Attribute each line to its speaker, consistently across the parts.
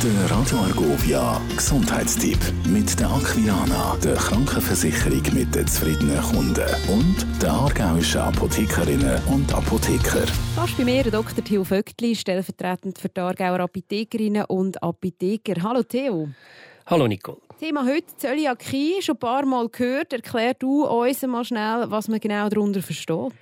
Speaker 1: Der Radio Argovia Gesundheitstipp mit der Aquilana, der Krankenversicherung mit den zufriedenen Kunden und der aargauischen Apothekerinnen und Apotheker.
Speaker 2: Fast bei mir Dr. Theo Vöckli, stellvertretend für die Aargauer Apothekerinnen und Apotheker. Hallo Theo.
Speaker 3: Hallo Nicole.
Speaker 2: Thema heute Zöliakie, schon ein paar Mal gehört. Erklär du uns mal schnell, was man genau darunter versteht.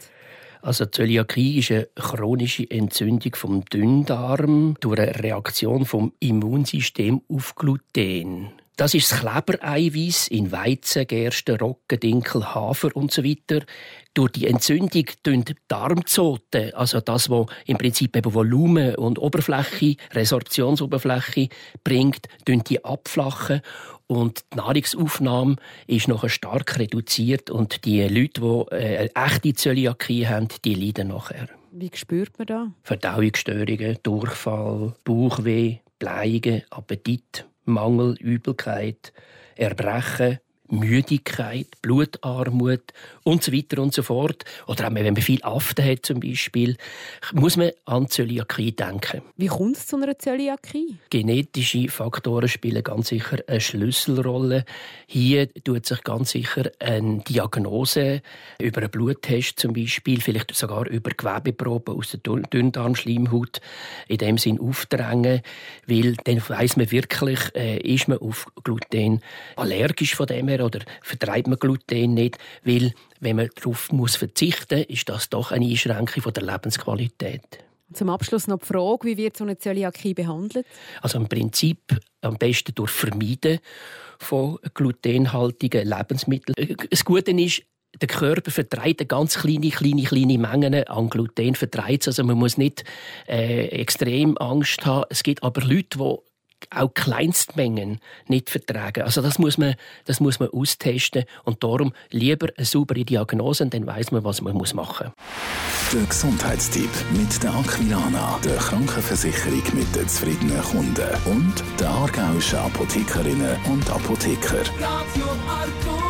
Speaker 3: Also Zöliakie ist eine chronische Entzündung vom Dünndarm durch eine Reaktion vom Immunsystem auf Gluten. Das ist das Klebereiweiß in Weizen, Gerste, Roggen, Dinkel, Hafer und so. Durch die Entzündung tun die Darmzoten, also das, was im Prinzip eben Volumen und Oberfläche, Resorptionsoberfläche bringt, die abflachen und die Nahrungsaufnahme ist noch stark reduziert und die Leute, die äh, eine echte Zöliakie haben, die leiden nachher.
Speaker 2: Wie spürt man das?
Speaker 3: Verdauungsstörungen, Durchfall, Bauchweh, Bleigen, Appetit, Mangel, Übelkeit, Erbrechen, Müdigkeit, Blutarmut und so weiter und so fort. Oder auch wenn man viel Aften hat zum Beispiel, muss man an Zöliakie denken.
Speaker 2: Wie kommt es zu einer Zöliakie?
Speaker 3: Genetische Faktoren spielen ganz sicher eine Schlüsselrolle. Hier tut sich ganz sicher eine Diagnose über einen Bluttest zum Beispiel, vielleicht sogar über Gewebeproben aus der Dünndarmschleimhaut in dem Sinn aufdrängen, weil dann weiß man wirklich, äh, ist man auf Gluten allergisch von dem her mehr oder vertreibt man Gluten nicht, weil wenn man darauf muss verzichten muss, ist das doch eine Einschränkung von der Lebensqualität.
Speaker 2: Zum Abschluss noch die Frage, wie wird so eine Zöliakie behandelt?
Speaker 3: Also im Prinzip am besten durch Vermeiden von glutenhaltigen Lebensmitteln. Das Gute ist, der Körper vertreibt ganz kleine, kleine, kleine Mengen an Gluten. Vertreibt also man muss nicht äh, extrem Angst haben. Es gibt aber Leute, die auch Kleinstmengen nicht vertragen. Also das muss man, das muss man austesten und darum lieber eine saubere Diagnose, und dann weiß man, was man muss machen
Speaker 1: muss. Der Gesundheitstipp mit der Aquilana, der Krankenversicherung mit den zufriedenen Kunden und der aargauischen Apothekerinnen und Apotheker. Radio Arco.